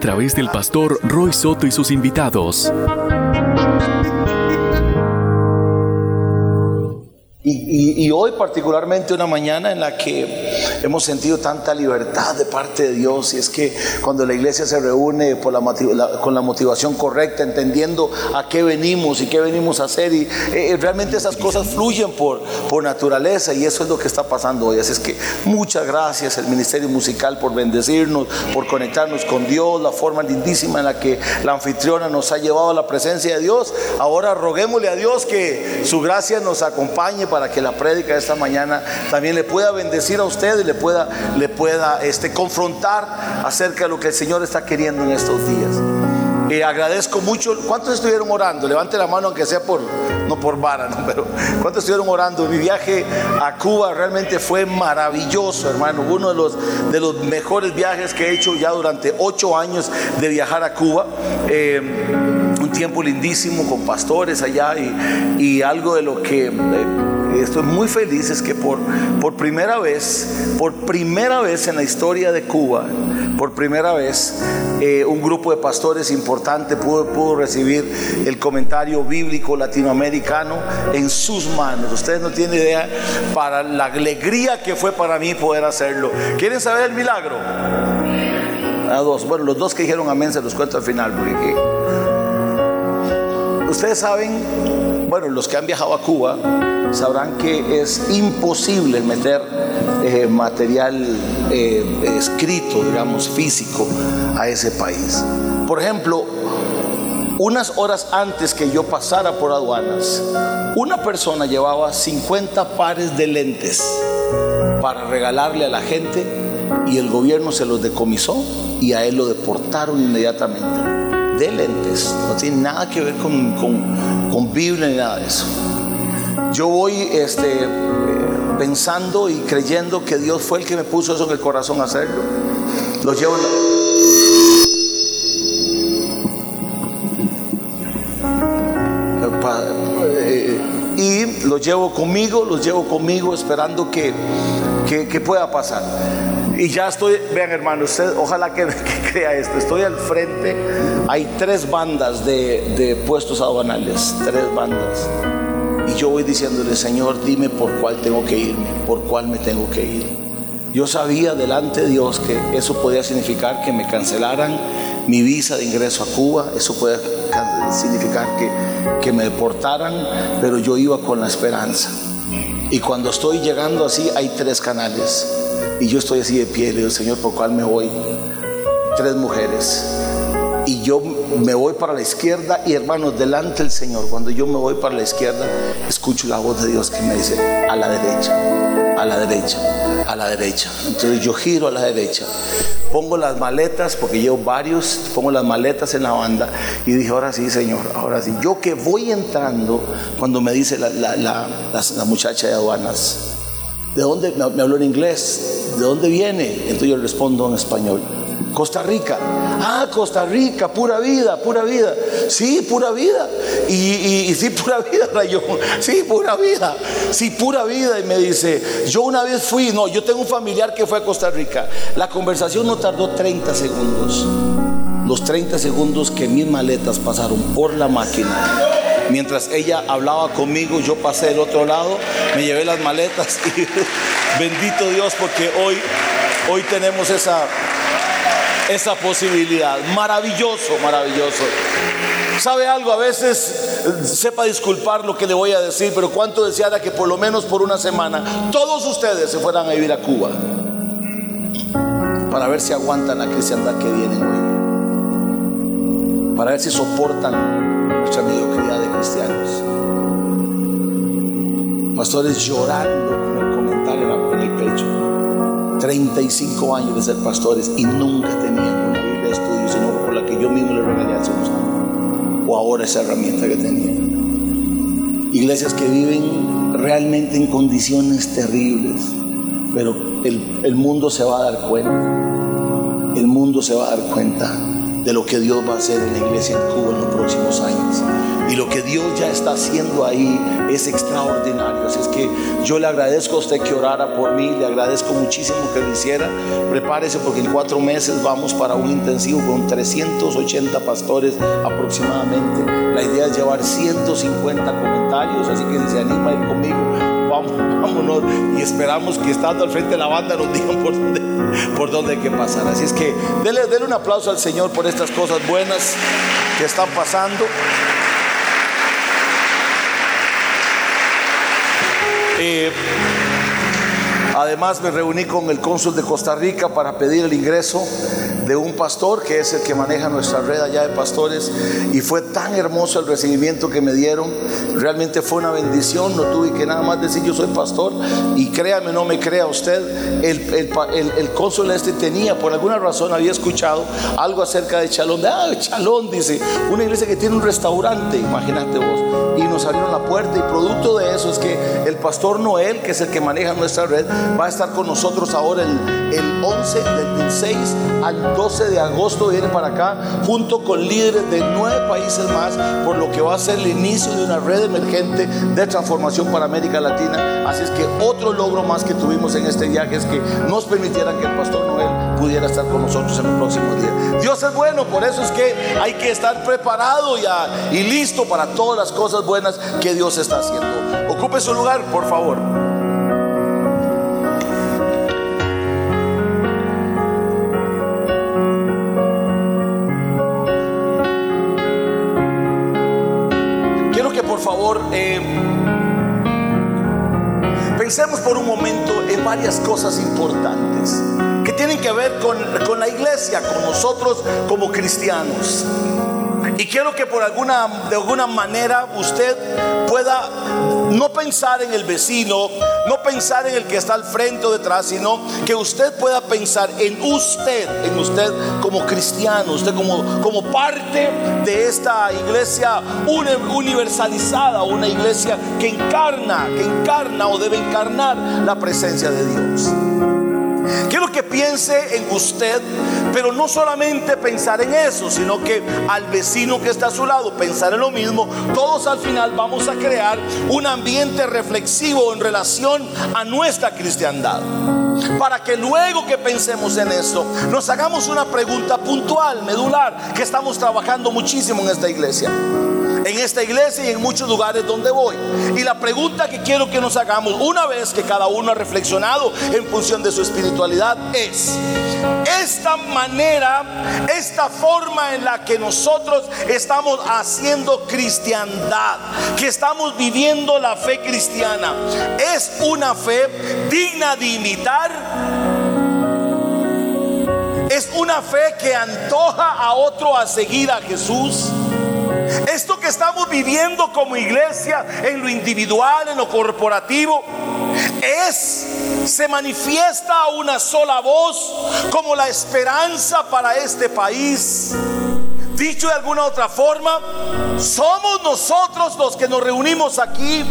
través del pastor Roy Soto y sus invitados. Y, hoy particularmente una mañana en la que hemos sentido tanta libertad de parte de Dios y es que cuando la iglesia se reúne con la motivación correcta, entendiendo a qué venimos y qué venimos a hacer y eh, realmente esas cosas fluyen por, por naturaleza y eso es lo que está pasando hoy. Así es que muchas gracias al Ministerio Musical por bendecirnos, por conectarnos con Dios, la forma lindísima en la que la anfitriona nos ha llevado a la presencia de Dios. Ahora roguémosle a Dios que su gracia nos acompañe para que la prédica de esta mañana también le pueda bendecir a usted y le pueda, le pueda este, confrontar acerca de lo que el Señor está queriendo en estos días. Y agradezco mucho. ¿Cuántos estuvieron orando? Levante la mano, aunque sea por, no por vara, pero ¿cuántos estuvieron orando? Mi viaje a Cuba realmente fue maravilloso, hermano. Uno de los, de los mejores viajes que he hecho ya durante ocho años de viajar a Cuba. Eh, un tiempo lindísimo con pastores allá y, y algo de lo que... Eh, estoy muy feliz es que por, por primera vez, por primera vez en la historia de Cuba, por primera vez, eh, un grupo de pastores importante pudo, pudo, recibir el comentario bíblico latinoamericano en sus manos. Ustedes no tienen idea para la alegría que fue para mí poder hacerlo. ¿Quieren saber el milagro? A dos. Bueno, los dos que dijeron amén se los cuento al final. Porque ustedes saben, bueno, los que han viajado a Cuba, sabrán que es imposible meter eh, material eh, escrito, digamos, físico a ese país. Por ejemplo, unas horas antes que yo pasara por aduanas, una persona llevaba 50 pares de lentes para regalarle a la gente y el gobierno se los decomisó y a él lo deportaron inmediatamente. De lentes, no tiene nada que ver con, con, con Biblia ni nada de eso. Yo voy este, pensando y creyendo que Dios fue el que me puso eso en el corazón a hacerlo. Los llevo eh, y los llevo conmigo, los llevo conmigo esperando que, que, pueda pasar. Y ya estoy, vean hermano, usted ojalá que, crea esto, estoy al frente, hay tres bandas de, de puestos aduanales, tres bandas. Y yo voy diciéndole, Señor, dime por cuál tengo que irme, por cuál me tengo que ir. Yo sabía delante de Dios que eso podía significar que me cancelaran mi visa de ingreso a Cuba, eso puede significar que, que me deportaran, pero yo iba con la esperanza. Y cuando estoy llegando así, hay tres canales. Y yo estoy así de pie, le digo, Señor, ¿por cuál me voy? Tres mujeres y yo me voy para la izquierda y hermanos, delante del Señor, cuando yo me voy para la izquierda, escucho la voz de Dios que me dice, a la derecha, a la derecha, a la derecha. Entonces yo giro a la derecha, pongo las maletas, porque llevo varios, pongo las maletas en la banda y dije, ahora sí, Señor, ahora sí. Yo que voy entrando, cuando me dice la, muchacha de aduanas, ¿de dónde? Me, habló en inglés, ¿de dónde viene? Entonces yo le respondo en español. Costa Rica. Ah, Costa Rica, pura vida, pura vida. Sí, pura vida. Y, sí, pura vida, Rayón. Sí, pura vida. Sí, pura vida. Y me dice, yo una vez fui, no, yo tengo un familiar que fue a Costa Rica. La conversación no tardó 30 segundos. Los 30 segundos que mis maletas pasaron por la máquina. Mientras ella hablaba conmigo, yo pasé del otro lado, me llevé las maletas y bendito Dios porque hoy, hoy tenemos esa esa posibilidad. Maravilloso, maravilloso. ¿Sabe algo? A veces sepa disculpar lo que le voy a decir, pero cuánto deseara que por lo menos por una semana todos ustedes se fueran a vivir a Cuba para ver si aguantan la cristiandad que viene hoy, para ver si soportan nuestra mediocridad de cristianos. Pastores llorando con el comentario en el pecho. 35 años de ser pastores y nunca tenían una Biblia de estudio, sino por la que yo mismo le regalé hace unos años. O ahora esa herramienta que tenían. Iglesias que viven realmente en condiciones terribles, pero el, el mundo se va a dar cuenta. El mundo se va a dar cuenta de lo que Dios va a hacer en la iglesia en Cuba en los próximos años. Y lo que Dios ya está haciendo ahí es extraordinario. Así es que yo le agradezco a usted que orara por mí, le agradezco muchísimo que lo hiciera. Prepárese porque en cuatro meses vamos para un intensivo con 380 pastores aproximadamente. La idea es llevar 150 comentarios, así que si se anima a ir conmigo, vámonos y esperamos que estando al frente de la banda nos digan por dónde, por dónde hay que pasar. Así es que denle, denle un aplauso al Señor por estas cosas buenas que están pasando. Eh, además me reuní con el cónsul de Costa Rica para pedir el ingreso de un pastor que es el que maneja nuestra red allá de pastores y fue tan hermoso el recibimiento que me dieron. Realmente fue una bendición, no tuve que nada más decir yo soy pastor y créame, no me crea usted, el, el, el, cónsul este tenía, por alguna razón había escuchado algo acerca de Chalón, de, ah, Chalón dice, una iglesia que tiene un restaurante, imagínate vos, y nos abrieron la puerta y producto de eso es que el pastor Noel, que es el que maneja nuestra red, va a estar con nosotros ahora el, el 11, del 6 al 12 de agosto viene para acá junto con líderes de nueve países más, por lo que va a ser el inicio de una red emergente de transformación para América Latina. Así es que otro logro más que tuvimos en este viaje es que nos permitiera que el pastor Noel pudiera estar con nosotros en el próximo día. Dios es bueno, por eso es que hay que estar preparado y listo para todas las cosas buenas que Dios está haciendo. Ocupe su lugar, por favor. Pensemos por un momento en varias cosas importantes que tienen que ver con, con la iglesia, con nosotros como cristianos. Y quiero que por alguna, de alguna manera usted pueda no pensar en el vecino, no pensar en el que está al frente o detrás, sino que usted pueda pensar en usted, en usted como cristiano, usted como, como parte de esta iglesia universalizada, una iglesia que encarna, que encarna o debe encarnar la presencia de Dios. Quiero que piense en usted, pero no solamente pensar en eso, sino que al vecino que está a su lado pensar en lo mismo. Todos al final vamos a crear un ambiente reflexivo en relación a nuestra cristiandad. Para que luego que pensemos en eso, nos hagamos una pregunta puntual, medular, que estamos trabajando muchísimo en esta iglesia en esta iglesia y en muchos lugares donde voy. Y la pregunta que quiero que nos hagamos una vez que cada uno ha reflexionado en función de su espiritualidad es, esta manera, esta forma en la que nosotros estamos haciendo cristiandad, que estamos viviendo la fe cristiana, es una fe digna de imitar. Es una fe que antoja a otro a seguir a Jesús. Esto que estamos viviendo como iglesia, en lo individual, en lo corporativo, es, se manifiesta una sola voz como la esperanza para este país. Dicho de alguna otra forma, somos nosotros los que nos reunimos aquí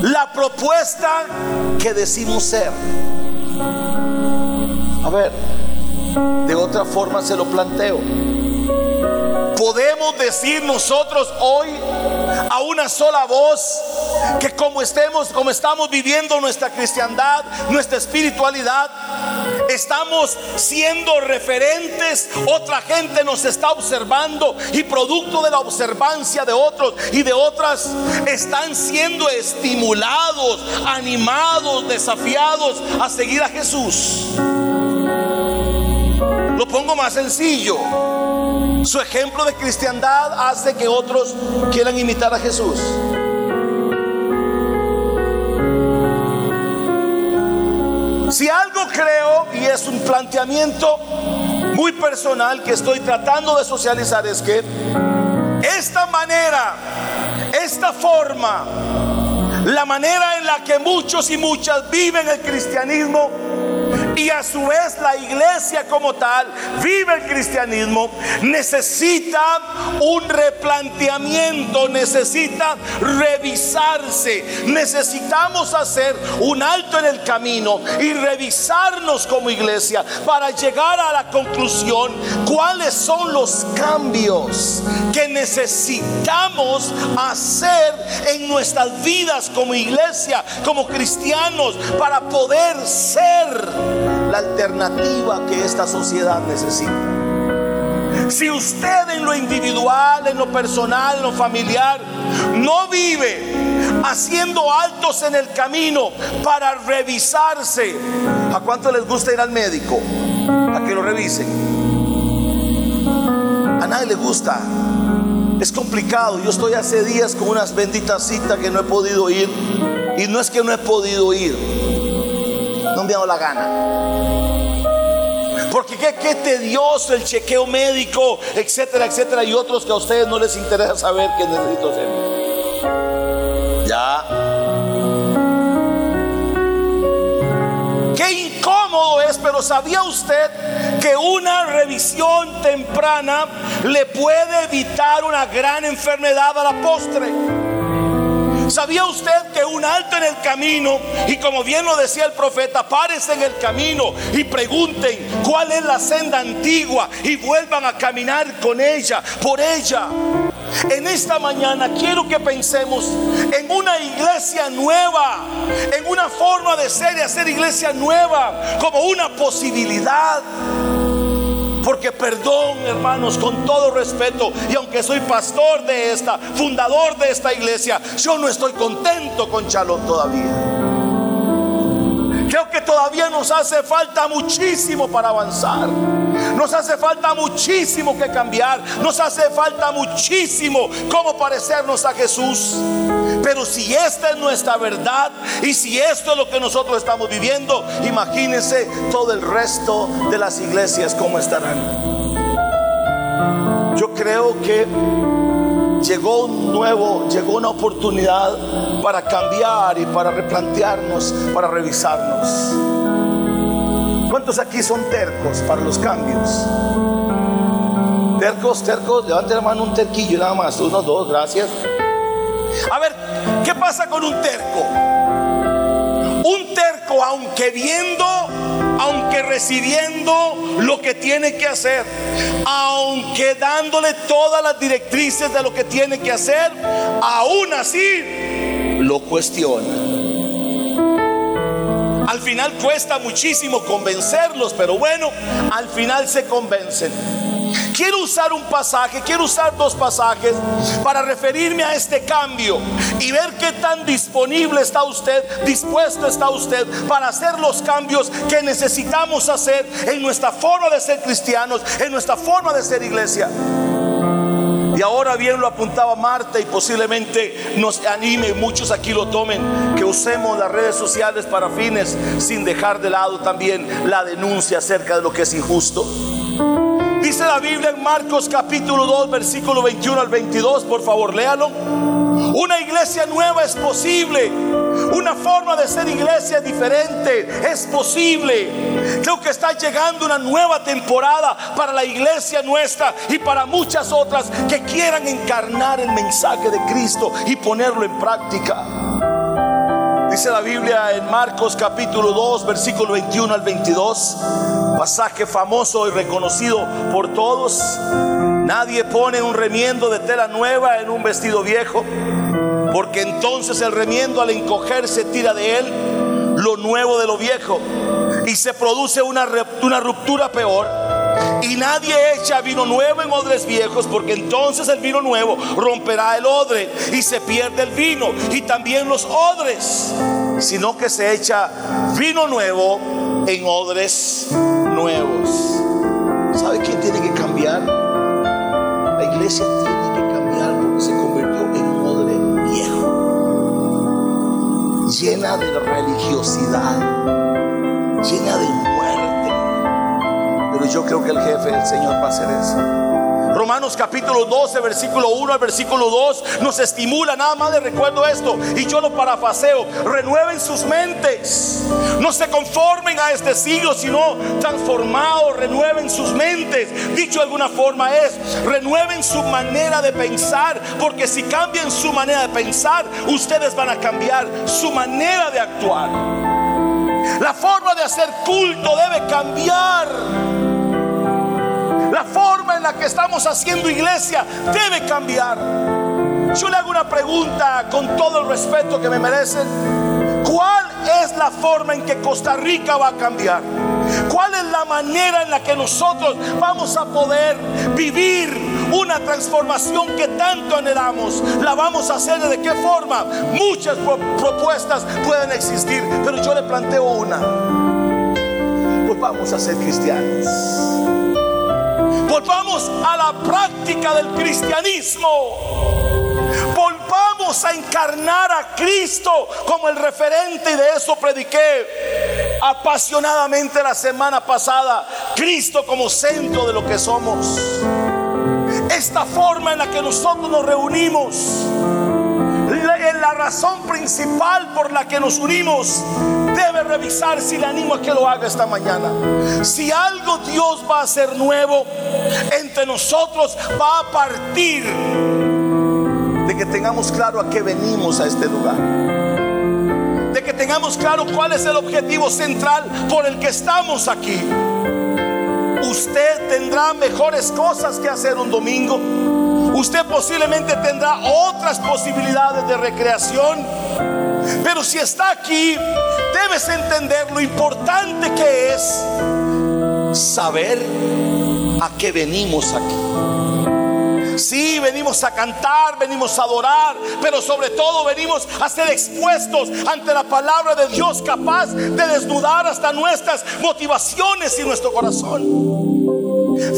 la propuesta que decimos ser. A ver, de otra forma se lo planteo. Podemos decir nosotros hoy a una sola voz que como estemos, como estamos viviendo nuestra cristiandad, nuestra espiritualidad, estamos siendo referentes, otra gente nos está observando y producto de la observancia de otros y de otras están siendo estimulados, animados, desafiados a seguir a Jesús. Lo pongo más sencillo. Su ejemplo de cristiandad hace que otros quieran imitar a Jesús. Si algo creo, y es un planteamiento muy personal que estoy tratando de socializar, es que esta manera, esta forma, la manera en la que muchos y muchas viven el cristianismo, y a su vez la iglesia como tal vive el cristianismo, necesita un replanteamiento, necesita revisarse. Necesitamos hacer un alto en el camino y revisarnos como iglesia para llegar a la conclusión cuáles son los cambios que necesitamos hacer en nuestras vidas como iglesia, como cristianos, para poder ser la alternativa que esta sociedad necesita. Si usted en lo individual, en lo personal, en lo familiar, no vive haciendo altos en el camino para revisarse, ¿a cuánto les gusta ir al médico? A que lo revisen. A nadie le gusta. Es complicado. Yo estoy hace días con unas benditas citas que no he podido ir. Y no es que no he podido ir. No me ha dado la gana. Porque qué, qué tedioso el chequeo médico, etcétera, etcétera. Y otros que a ustedes no les interesa saber que necesito hacer. Ya. Qué incómodo es, pero ¿sabía usted que una revisión temprana le puede evitar una gran enfermedad a la postre? ¿Sabía usted que un alto en el camino, y como bien lo decía el profeta, párese en el camino y pregunten cuál es la senda antigua y vuelvan a caminar con ella, por ella? En esta mañana quiero que pensemos en una iglesia nueva, en una forma de ser y hacer iglesia nueva como una posibilidad. Perdón, hermanos, con todo respeto, y aunque soy pastor de esta, fundador de esta iglesia, yo no estoy contento con Chalón todavía. Creo que todavía nos hace falta muchísimo para avanzar. Nos hace falta muchísimo que cambiar. Nos hace falta muchísimo cómo parecernos a Jesús. Pero si esta es nuestra verdad y si esto es lo que nosotros estamos viviendo, imagínense todo el resto de las iglesias cómo estarán. Yo creo que llegó un nuevo, llegó una oportunidad para cambiar y para replantearnos, para revisarnos. ¿Cuántos aquí son tercos para los cambios? Tercos, tercos, levante la mano un terquillo nada más, uno, dos, gracias. A ver, ¿qué pasa con un terco? Un terco, aunque viendo, aunque recibiendo lo que tiene que hacer, aunque dándole todas las directrices de lo que tiene que hacer, aún así lo cuestiona. Al final cuesta muchísimo convencerlos, pero bueno, al final se convencen. Quiero usar un pasaje, quiero usar dos pasajes para referirme a este cambio y ver qué tan disponible está usted, dispuesto está usted para hacer los cambios que necesitamos hacer en nuestra forma de ser cristianos, en nuestra forma de ser iglesia. Y ahora bien lo apuntaba Marta y posiblemente nos anime, muchos aquí lo tomen, que usemos las redes sociales para fines sin dejar de lado también la denuncia acerca de lo que es injusto. Dice la Biblia en Marcos capítulo 2, versículo 21 al 22, por favor, léalo. Una iglesia nueva es posible. Una forma de ser iglesia diferente es posible. Creo que está llegando una nueva temporada para la iglesia nuestra y para muchas otras que quieran encarnar el mensaje de Cristo y ponerlo en práctica. Dice la Biblia en Marcos capítulo 2, versículo 21 al 22, pasaje famoso y reconocido por todos. Nadie pone un remiendo de tela nueva en un vestido viejo, porque entonces el remiendo al encogerse tira de él lo nuevo de lo viejo y se produce una, una ruptura peor. Y nadie echa vino nuevo en odres viejos, porque entonces el vino nuevo romperá el odre y se pierde el vino y también los odres, sino que se echa vino nuevo en odres nuevos. ¿Sabe quién tiene que cambiar? La iglesia tiene que cambiar porque se convirtió en un odre viejo, llena de religiosidad, llena de muerte. Pero yo creo que el jefe, el Señor, va a hacer eso. Romanos capítulo 12, versículo 1 al versículo 2 nos estimula, nada más le recuerdo esto y yo lo parafaseo, renueven sus mentes, no se conformen a este siglo, sino transformados, renueven sus mentes. Dicho de alguna forma es, renueven su manera de pensar, porque si cambian su manera de pensar, ustedes van a cambiar su manera de actuar. La forma de hacer culto debe cambiar. Forma en la que estamos haciendo iglesia debe cambiar. Yo le hago una pregunta con todo el respeto que me merecen. ¿Cuál es la forma en que Costa Rica va a cambiar? ¿Cuál es la manera en la que nosotros vamos a poder vivir una transformación que tanto anhelamos? ¿La vamos a hacer de qué forma? Muchas propuestas pueden existir, pero yo le planteo una. Pues vamos a ser cristianos. Volvamos a la práctica del cristianismo. Volvamos a encarnar a Cristo como el referente y de eso prediqué apasionadamente la semana pasada. Cristo como centro de lo que somos. Esta forma en la que nosotros nos reunimos la razón principal por la que nos unimos, debe revisar si le animo a que lo haga esta mañana. Si algo Dios va a hacer nuevo entre nosotros, va a partir de que tengamos claro a qué venimos a este lugar. De que tengamos claro cuál es el objetivo central por el que estamos aquí. Usted tendrá mejores cosas que hacer un domingo Usted posiblemente tendrá otras posibilidades de recreación. Pero si está aquí, debes entender lo importante que es saber a qué venimos aquí. Sí, venimos a cantar, venimos a adorar, pero sobre todo venimos a ser expuestos ante la palabra de Dios capaz de desnudar hasta nuestras motivaciones y nuestro corazón.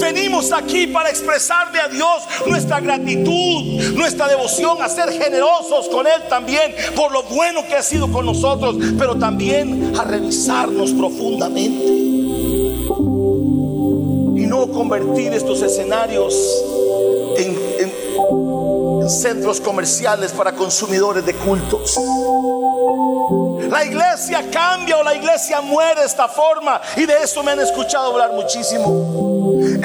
Venimos aquí para expresarle a Dios nuestra gratitud, nuestra devoción, a ser generosos con Él también por lo bueno que ha sido con nosotros, pero también a revisarnos profundamente. Y no convertir estos escenarios en, en centros comerciales para consumidores de cultos. La iglesia cambia o la iglesia muere de esta forma. Y de eso me han escuchado hablar muchísimo.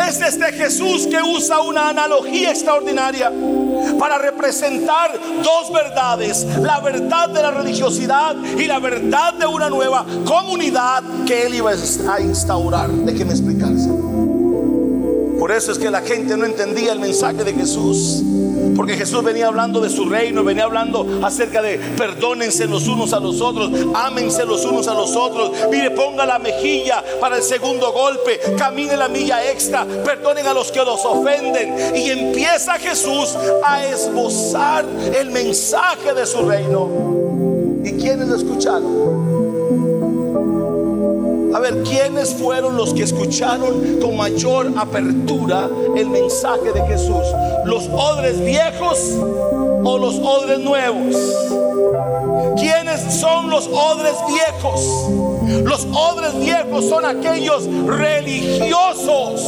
Es este Jesús que usa una analogía extraordinaria para representar dos verdades. La verdad de la religiosidad y la verdad de una nueva comunidad que él iba a instaurar. Déjeme explicarse. Por eso es que la gente no entendía el mensaje de Jesús. Porque Jesús venía hablando de su reino, venía hablando acerca de perdónense los unos a los otros, ámense los unos a los otros. Mire, ponga la mejilla para el segundo golpe, camine la milla extra, perdonen a los que los ofenden. Y empieza Jesús a esbozar el mensaje de su reino. ¿Y quiénes lo escucharon? ¿Quiénes fueron los que escucharon con mayor apertura el mensaje de Jesús? ¿Los odres viejos o los odres nuevos? ¿Quiénes son los odres viejos? Los odres viejos son aquellos religiosos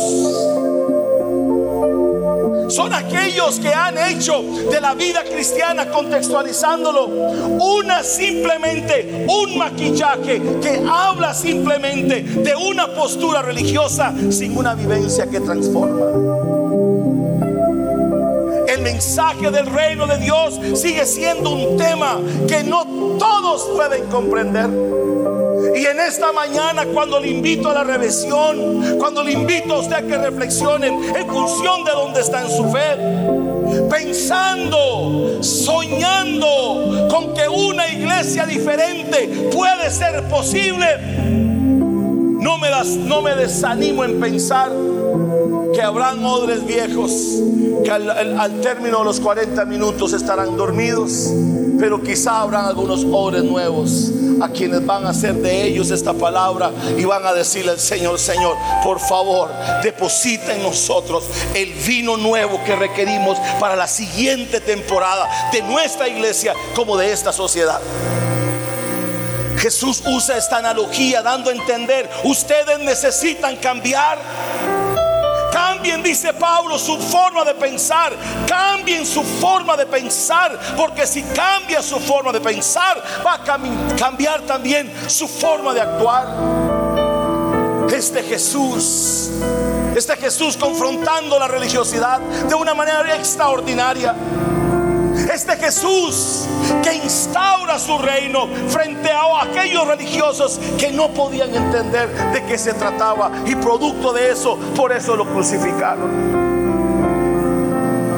son aquellos que han hecho de la vida cristiana, contextualizándolo, una simplemente, un maquillaje que habla simplemente de una postura religiosa sin una vivencia que transforma. El mensaje del reino de Dios sigue siendo un tema que no todos pueden comprender. Y en esta mañana, cuando le invito a la revisión, cuando le invito a usted a que reflexionen en función de dónde está en su fe, pensando, soñando con que una iglesia diferente puede ser posible, no me, das, no me desanimo en pensar que habrán odres viejos que al, término de los 40 minutos estarán dormidos, pero quizá habrán algunos odres nuevos a quienes van a hacer de ellos esta palabra y van a decirle al Señor, Señor, por favor, deposita en nosotros el vino nuevo que requerimos para la siguiente temporada de nuestra iglesia como de esta sociedad. Jesús usa esta analogía dando a entender, ustedes necesitan cambiar. Dice Pablo, su forma de pensar. Cambien su forma de pensar, porque si cambia su forma de pensar, va a cambiar también su forma de actuar. Este Jesús, este Jesús confrontando la religiosidad de una manera extraordinaria. Este Jesús que instaura su reino frente a aquellos religiosos que no podían entender de qué se trataba y producto de eso, por eso lo crucificaron.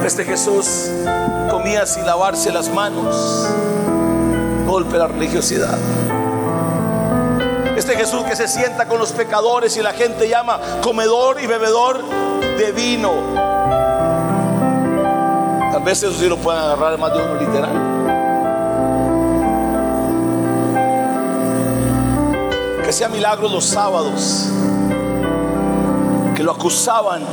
Este Jesús comía sin lavarse las manos, golpe la religiosidad. Este Jesús que se sienta con los pecadores y la gente llama comedor y bebedor de vino. A veces eso sí lo pueden agarrar más de uno literal. Que sea milagro los sábados. Que lo acusaban.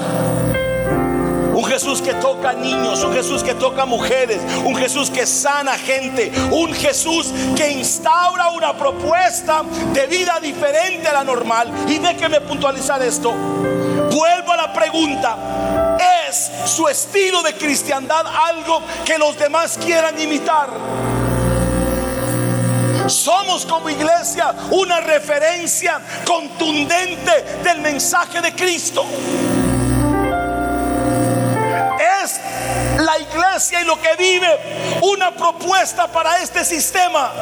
Un Jesús que toca niños, un Jesús que toca mujeres, un Jesús que sana gente, un Jesús que instaura una propuesta de vida diferente a la normal. Y déjeme puntualizar esto. Vuelvo a la pregunta su estilo de cristiandad algo que los demás quieran imitar. Somos como iglesia una referencia contundente del mensaje de Cristo. Es la iglesia y lo que vive una propuesta para este sistema.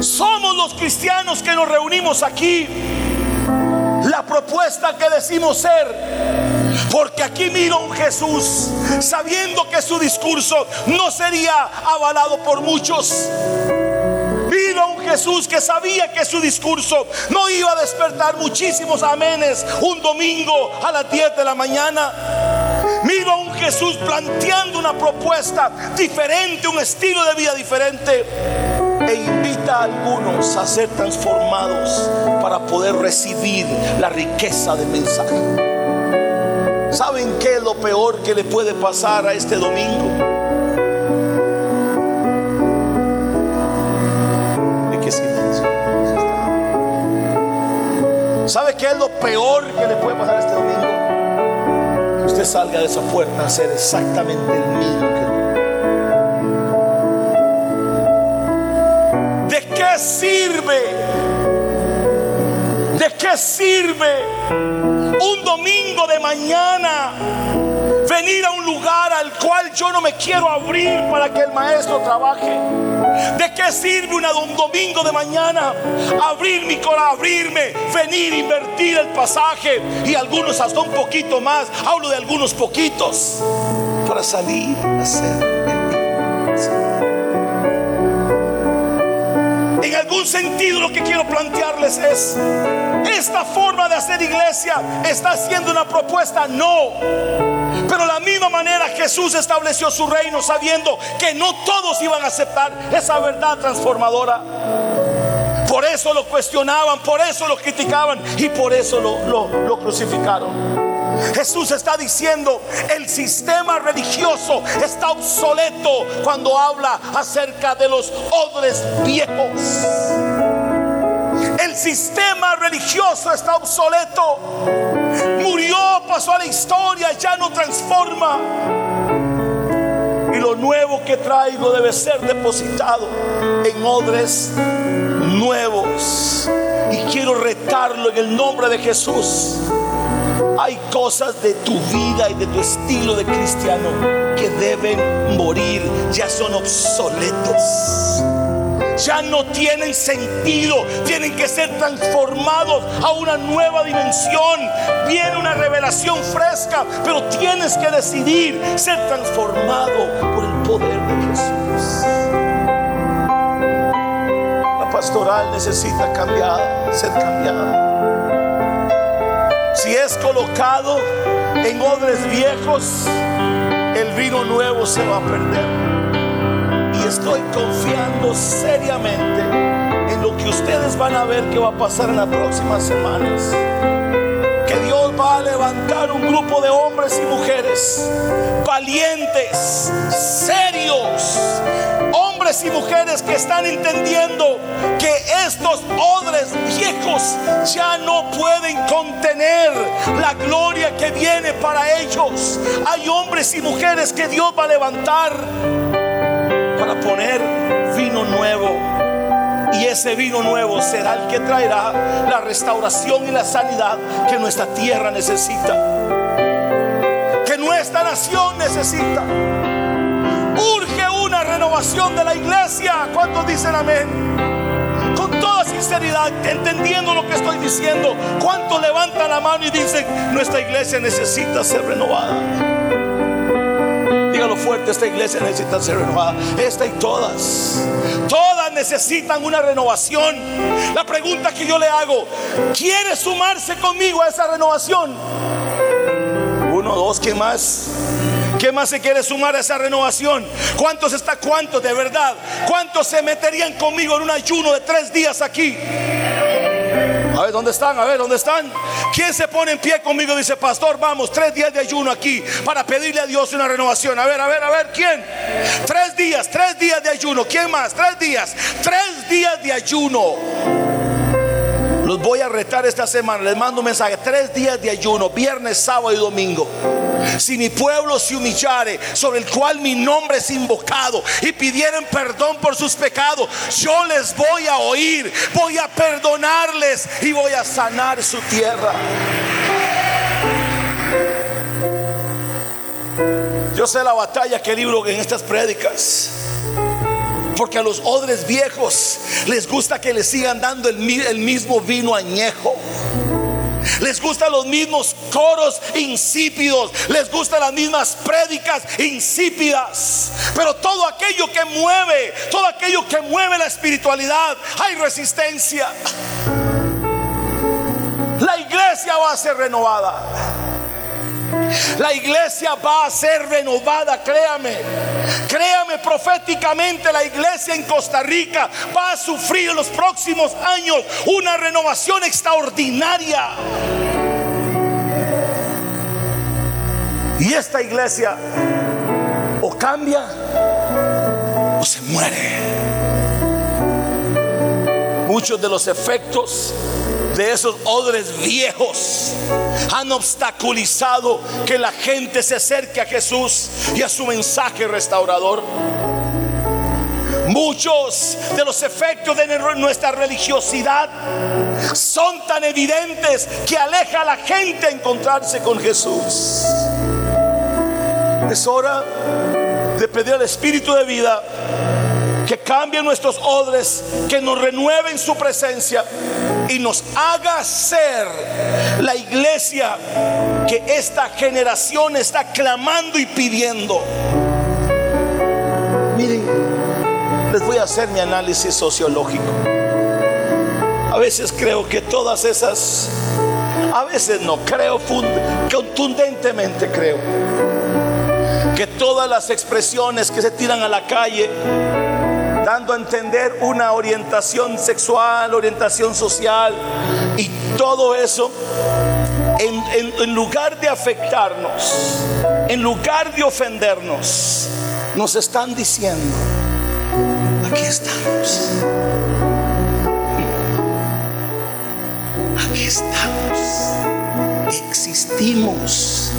Somos los cristianos que nos reunimos aquí. La propuesta que decimos ser porque aquí miro un Jesús sabiendo que su discurso no sería avalado por muchos. Miro un Jesús que sabía que su discurso no iba a despertar muchísimos amenes un domingo a las 10 de la mañana. Miro a un Jesús planteando una propuesta diferente, un estilo de vida diferente. E invita a algunos a ser transformados para poder recibir la riqueza del mensaje. ¿Saben qué es lo peor que le puede pasar a este domingo? qué silencio? ¿Sabe qué es lo peor que le puede pasar a este domingo? Que usted salga de esa puerta a ser exactamente el mismo que ¿De qué sirve? ¿De qué sirve? Un domingo de mañana venir a un lugar al cual yo no me quiero abrir para que el maestro trabaje. ¿De qué sirve un domingo de mañana abrir mi corazón, abrirme, venir, invertir el pasaje y algunos hasta un poquito más? Hablo de algunos poquitos para salir a hacer En algún sentido lo que quiero plantearles es, esta forma de hacer iglesia está haciendo una propuesta, no. Pero de la misma manera Jesús estableció su reino sabiendo que no todos iban a aceptar esa verdad transformadora. Por eso lo cuestionaban, por eso lo criticaban y por eso lo, lo crucificaron. Jesús está diciendo, el sistema religioso está obsoleto cuando habla acerca de los odres viejos. El sistema religioso está obsoleto. Murió, pasó a la historia, ya no transforma. Y lo nuevo que traigo debe ser depositado en odres nuevos. Y quiero retarlo en el nombre de Jesús hay cosas de tu vida y de tu estilo de cristiano que deben morir, ya son obsoletos. Ya no tienen sentido, tienen que ser transformados a una nueva dimensión. Viene una revelación fresca, pero tienes que decidir ser transformado por el poder de Jesús. La pastoral necesita cambiar, ser cambiada si es colocado en odres viejos, el vino nuevo se va a perder. Estoy confiando seriamente en lo que ustedes van a ver que va a pasar en las próximas semanas. Que Dios va a levantar un grupo de hombres y mujeres valientes, serios, hombres y mujeres que están entendiendo que estos odres viejos ya no pueden contener la gloria que viene para ellos. Hay hombres y mujeres que Dios va a levantar vino nuevo y ese vino nuevo será el que traerá la restauración y la sanidad que nuestra tierra necesita. Que nuestra nación necesita. Urge una renovación de la iglesia. ¿Cuántos dicen amén? Con toda sinceridad, entendiendo lo que estoy diciendo. ¿Cuántos levantan la mano y dicen, nuestra iglesia necesita ser renovada? Fuerte, esta iglesia necesita ser renovada. Esta y todas. Todas necesitan una renovación. La pregunta que yo le hago, ¿quiere sumarse conmigo a esa renovación? Uno, dos, ¿qué más? ¿Qué más se quiere sumar a esa renovación? ¿Cuántos está? ¿Cuántos de verdad? ¿Cuántos se meterían conmigo en un ayuno de tres días aquí? A ver, ¿dónde están? A ver, ¿dónde están? ¿Quién se pone en pie conmigo? Dice, pastor, vamos, tres días de ayuno aquí para pedirle a Dios una renovación. A ver, a ver, a ver, ¿quién? Tres días, tres días de ayuno. ¿Quién más? Tres días, tres días de ayuno. Los voy a retar esta semana. Les mando un mensaje. Tres días de ayuno, viernes, sábado y domingo. Si mi pueblo se humillare, sobre el cual mi nombre es invocado, y pidieren perdón por sus pecados, yo les voy a oír, voy a perdonarles y voy a sanar su tierra. Yo sé la batalla que libro en estas prédicas. Porque a los odres viejos les gusta que les sigan dando el, el mismo vino añejo. Les gustan los mismos coros insípidos. Les gustan las mismas prédicas insípidas. Pero todo aquello que mueve, todo aquello que mueve la espiritualidad, hay resistencia. La iglesia va a ser renovada. La iglesia va a ser renovada, créame. Créame proféticamente, la iglesia en Costa Rica va a sufrir en los próximos años una renovación extraordinaria. Y esta iglesia o cambia o se muere. Muchos de los efectos de esos odres viejos han obstaculizado que la gente se acerque a Jesús y a su mensaje restaurador. Muchos de los efectos de nuestra religiosidad son tan evidentes que aleja a la gente a encontrarse con Jesús. Es hora de pedir al Espíritu de vida que cambie nuestros odres, que nos renueve en su presencia y nos haga ser la iglesia que esta generación está clamando y pidiendo. Miren, les voy a hacer mi análisis sociológico. A veces creo que todas esas, a veces no creo, contundentemente creo, que todas las expresiones que se tiran a la calle dando a entender una orientación sexual, orientación social y todo eso, en, lugar de afectarnos, en lugar de ofendernos, nos están diciendo, aquí estamos. Aquí estamos. Existimos.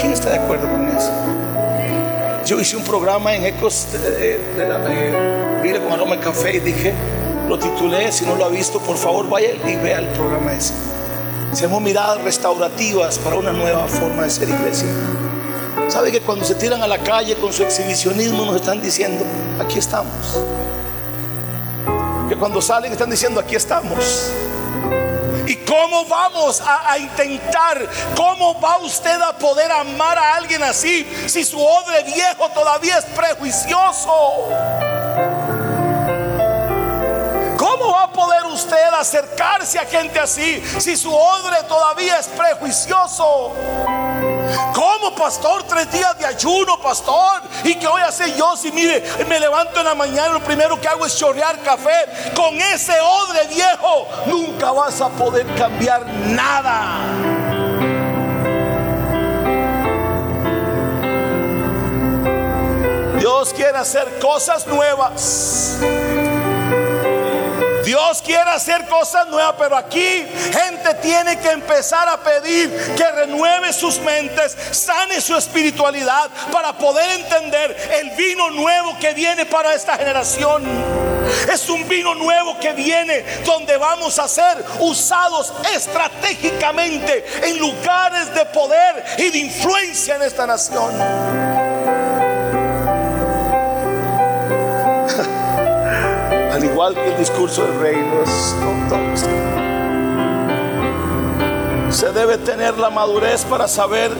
¿Quién está de acuerdo con eso? Yo hice un programa en Ecos de, de, con Aroma Café y dije, lo titulé, si no lo ha visto, por favor vaya y vea el programa ese. Hacemos miradas restaurativas para una nueva forma de ser iglesia. ¿Sabe que cuando se tiran a la calle con su exhibicionismo nos están diciendo, aquí estamos? Que cuando salen están diciendo, aquí estamos. ¿Y cómo vamos a, intentar? ¿Cómo va usted a poder amar a alguien así si su odre viejo todavía es prejuicioso? ¿Cómo va a poder poder acercarse a gente así si su odre todavía es prejuicioso? ¿Cómo, pastor? Tres días de ayuno, pastor. ¿Y qué voy a hacer yo si mire, me levanto en la mañana, lo primero que hago es chorrear café? Con ese odre viejo nunca vas a poder cambiar nada. Dios quiere hacer cosas nuevas. Dios quiere hacer cosas nuevas, pero aquí gente tiene que empezar a pedir que renueve sus mentes, sane su espiritualidad para poder entender el vino nuevo que viene para esta generación. Es un vino nuevo que viene donde vamos a ser usados estratégicamente en lugares de poder y de influencia en esta nación. Al igual que el discurso del reino, es Se debe tener la madurez para saber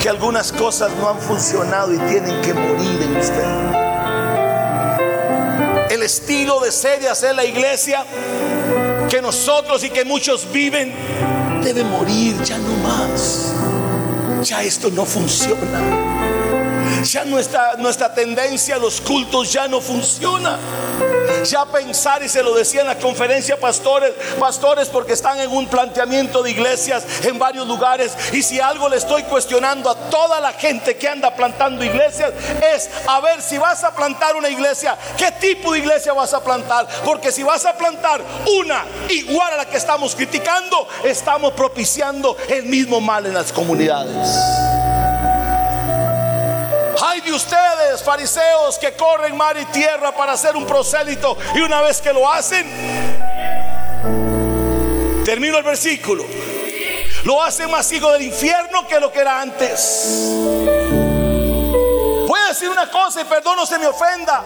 que algunas cosas no han funcionado y tienen que morir en usted. El estilo de ser y hacer la iglesia que nosotros y que muchos viven debe morir ya no más. Ya esto no funciona. Ya nuestra, nuestra tendencia a los cultos ya no funciona. Ya pensar, y se lo decía en la conferencia pastores, pastores porque están en un planteamiento de iglesias en varios lugares. Y si algo le estoy cuestionando a toda la gente que anda plantando iglesias, es a ver si vas a plantar una iglesia, ¿qué tipo de iglesia vas a plantar? Porque si vas a plantar una igual a la que estamos criticando, estamos propiciando el mismo mal en las comunidades. Hay de ustedes, fariseos, que corren mar y tierra para hacer un prosélito y una vez que lo hacen, termino el versículo, lo hacen más hijo del infierno que lo que era antes. Voy a decir una cosa y perdón, no se me ofenda.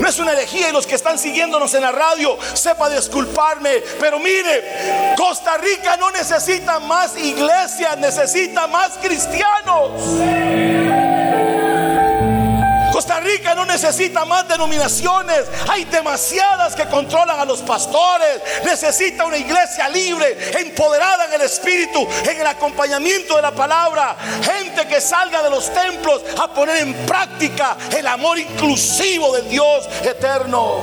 No es una herejía y los que están siguiéndonos en la radio, sepa disculparme. Pero mire, Costa Rica no necesita más iglesias, necesita más cristianos. Costa Rica no necesita más denominaciones. Hay demasiadas que controlan a los pastores. Necesita una iglesia libre, empoderada en el espíritu, en el acompañamiento de la palabra. Gente que salga de los templos a poner en práctica el amor inclusivo del Dios eterno.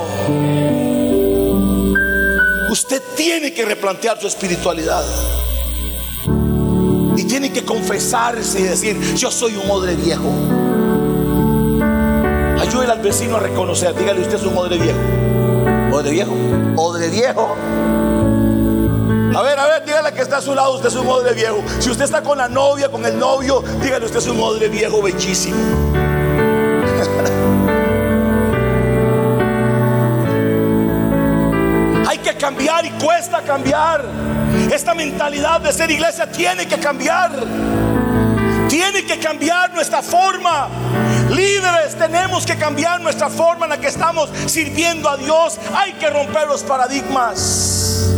Usted tiene que replantear su espiritualidad. Y tiene que confesarse y decir, yo soy un odre viejo. Ayúdele al vecino a reconocer. Dígale, usted es un odre viejo. Odre viejo. Odre viejo. A ver, a ver, dígale que está a su lado, usted es un odre viejo. Si usted está con la novia, con el novio, dígale, usted es un odre viejo bellísimo. Hay que cambiar y cuesta cambiar. Esta mentalidad de ser iglesia tiene que cambiar. Tiene que cambiar nuestra forma. Líderes, tenemos que cambiar nuestra forma en la que estamos sirviendo a Dios. Hay que romper los paradigmas.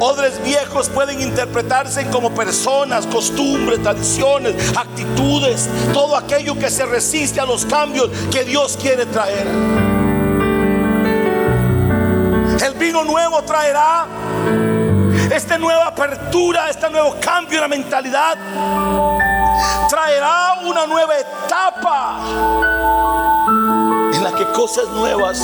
Odres viejos pueden interpretarse como personas, costumbres, tradiciones, actitudes, todo aquello que se resiste a los cambios que Dios quiere traer. El vino nuevo traerá esta nueva apertura, este nuevo cambio en la mentalidad traerá una nueva etapa en la que cosas nuevas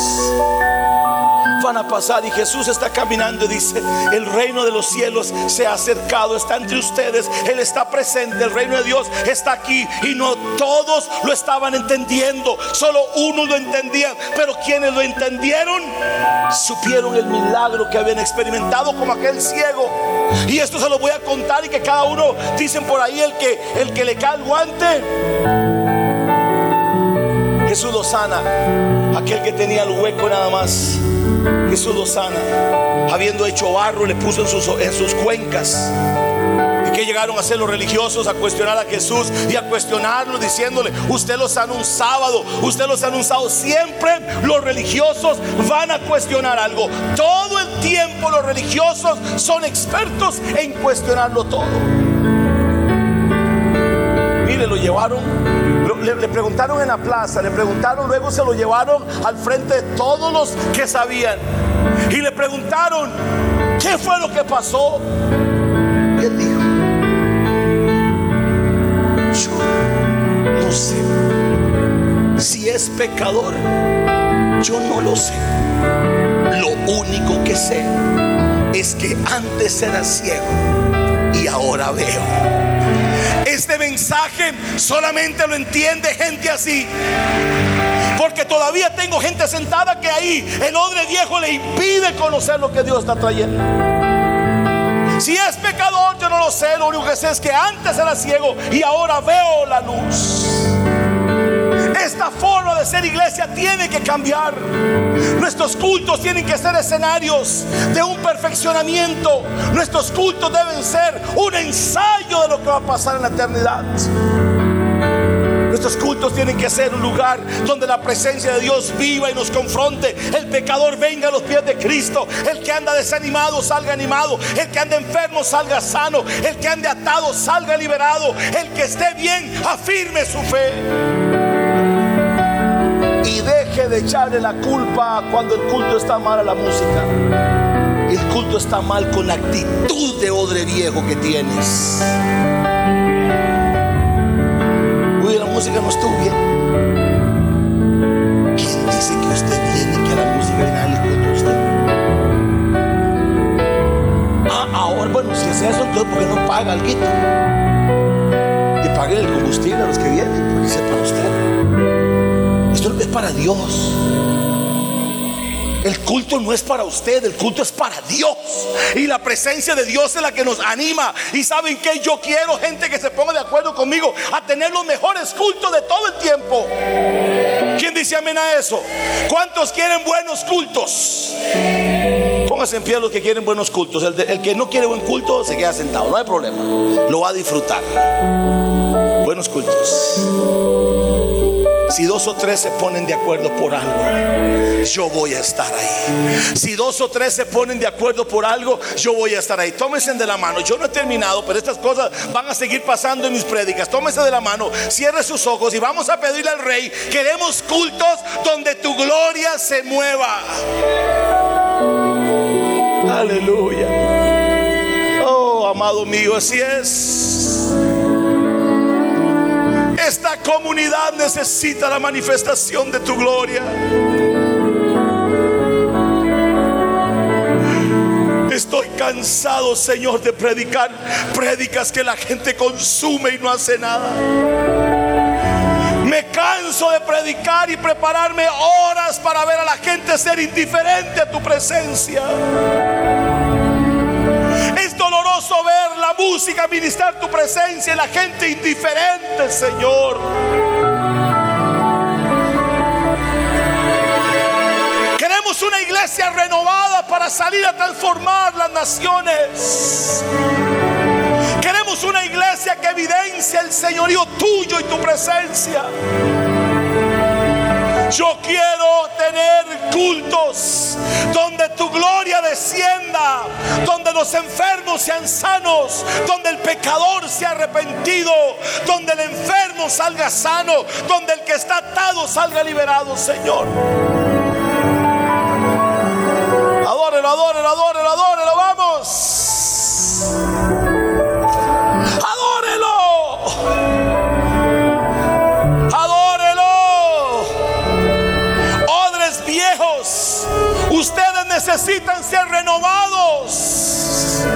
van a pasar y Jesús está caminando y dice, el reino de los cielos se ha acercado, está entre ustedes, Él está presente, el reino de Dios está aquí y no todos lo estaban entendiendo, solo uno lo entendía, pero quienes lo entendieron supieron el milagro que habían experimentado como aquel ciego. Y esto se lo voy a contar y que cada uno dicen por ahí el que el que le cae el guante Jesús lo sana, aquel que tenía el hueco nada más. Jesús lo sana. Habiendo hecho barro, le puso en sus, en sus cuencas. Que llegaron a ser los religiosos a cuestionar a Jesús y a cuestionarlo diciéndole, usted los sana un sábado, usted los sana un sábado. Siempre los religiosos van a cuestionar algo. Todo el tiempo los religiosos son expertos en cuestionarlo todo. Mire, lo llevaron, le, le preguntaron en la plaza, le preguntaron, luego se lo llevaron al frente de todos los que sabían. Y le preguntaron, ¿qué fue lo que pasó? Y él dijo, yo no sé si es pecador, yo no lo sé. Lo único que sé es que antes era ciego y ahora veo. Este mensaje solamente lo entiende gente así. Porque todavía tengo gente sentada que ahí el odre viejo le impide conocer lo que Dios está trayendo. Si es pecador, yo no lo sé. Lo único que sé es que antes era ciego y ahora veo la luz. Forma de ser iglesia tiene que cambiar. Nuestros cultos tienen que ser escenarios de un perfeccionamiento. Nuestros cultos deben ser un ensayo de lo que va a pasar en la eternidad. Nuestros cultos tienen que ser un lugar donde la presencia de Dios viva y nos confronte. El pecador venga a los pies de Cristo. El que anda desanimado salga animado. El que anda enfermo salga sano. El que ande atado salga liberado. El que esté bien afirme su fe. Deje de echarle la culpa cuando el culto está mal a la música. El culto está mal con la actitud de odre viejo que tienes. Uy, la música no estuvo bien. ¿Quién dice que usted viene que a la música viene al culto usted? Ah, ahora, bueno, si es eso, entonces ¿por qué no paga algo? Y pague el combustible a los que vienen, porque sea para usted. Esto es para Dios. El culto no es para usted, el culto es para Dios. Y la presencia de Dios es la que nos anima. Y saben que yo quiero gente que se ponga de acuerdo conmigo a tener los mejores cultos de todo el tiempo. ¿Quién dice amén a eso? ¿Cuántos quieren buenos cultos? Pónganse en pie los que quieren buenos cultos. El, el que no quiere buen culto se queda sentado, no hay problema. Lo va a disfrutar. Buenos cultos. Si dos o tres se ponen de acuerdo por algo, yo voy a estar ahí. Si dos o tres se ponen de acuerdo por algo, yo voy a estar ahí. Tómense de la mano. Yo no he terminado, pero estas cosas van a seguir pasando en mis prédicas. Tómense de la mano, cierre sus ojos y vamos a pedirle al rey. Queremos cultos donde tu gloria se mueva. Aleluya. Oh, amado mío, así es. Esta comunidad necesita la manifestación de tu gloria. Estoy cansado, Señor, de predicar prédicas que la gente consume y no hace nada. Me canso de predicar y prepararme horas para ver a la gente ser indiferente a tu presencia. Doloroso ver la música ministrar tu presencia y la gente indiferente, Señor. Queremos una iglesia renovada para salir a transformar las naciones. Queremos una iglesia que evidencia el señorío tuyo y tu presencia. Yo quiero tener cultos donde tu gloria descienda, donde los enfermos sean sanos, donde el pecador sea arrepentido, donde el enfermo salga sano, donde el que está atado salga liberado, Señor. Adórelo, adórelo, adórelo, adórelo, vamos. Necesitan ser renovados.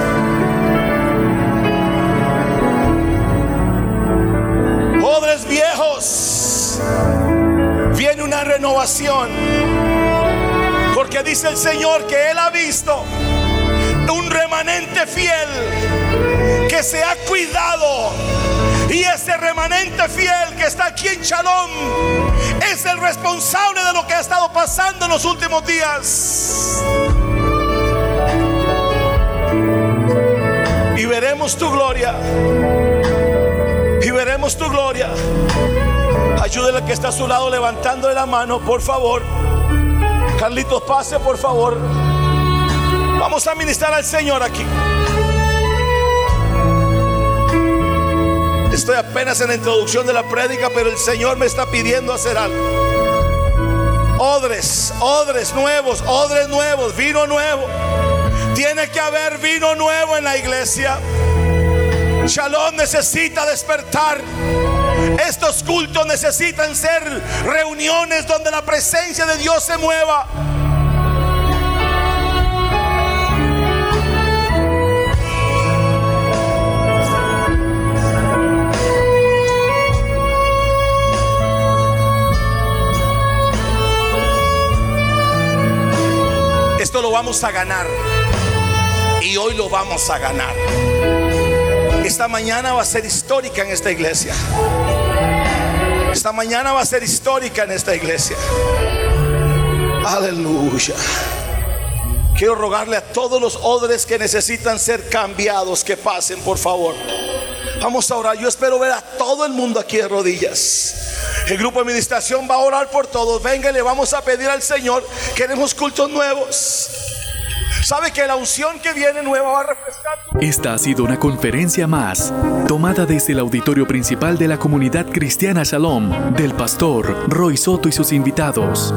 Odres viejos, viene una renovación. Porque dice el Señor que Él ha visto un remanente fiel que se ha cuidado. Y ese remanente fiel que está aquí en Shalom es el responsable de lo que ha estado pasando en los últimos días. Y veremos tu gloria. Y veremos tu gloria. Ayúdele que está a su lado levantándole la mano, por favor. Carlitos, pase, por favor. Vamos a ministrar al Señor aquí. Estoy apenas en la introducción de la prédica, pero el Señor me está pidiendo hacer algo. Odres, odres nuevos, odres nuevos, vino nuevo. Tiene que haber vino nuevo en la iglesia. Shalom necesita despertar. Estos cultos necesitan ser reuniones donde la presencia de Dios se mueva. Lo vamos a ganar. Y hoy lo vamos a ganar. Esta mañana va a ser histórica en esta iglesia. Esta mañana va a ser histórica en esta iglesia. Aleluya. Quiero rogarle a todos los odres que necesitan ser cambiados que pasen, por favor. Vamos a orar. Yo espero ver a todo el mundo aquí de rodillas. El grupo de administración va a orar por todos. Venga, le vamos a pedir al Señor. Queremos cultos nuevos. Sabe que la unción que viene nueva va a refrescar. Esta ha sido una conferencia más, tomada desde el auditorio principal de la comunidad cristiana Shalom, del pastor Roy Soto y sus invitados.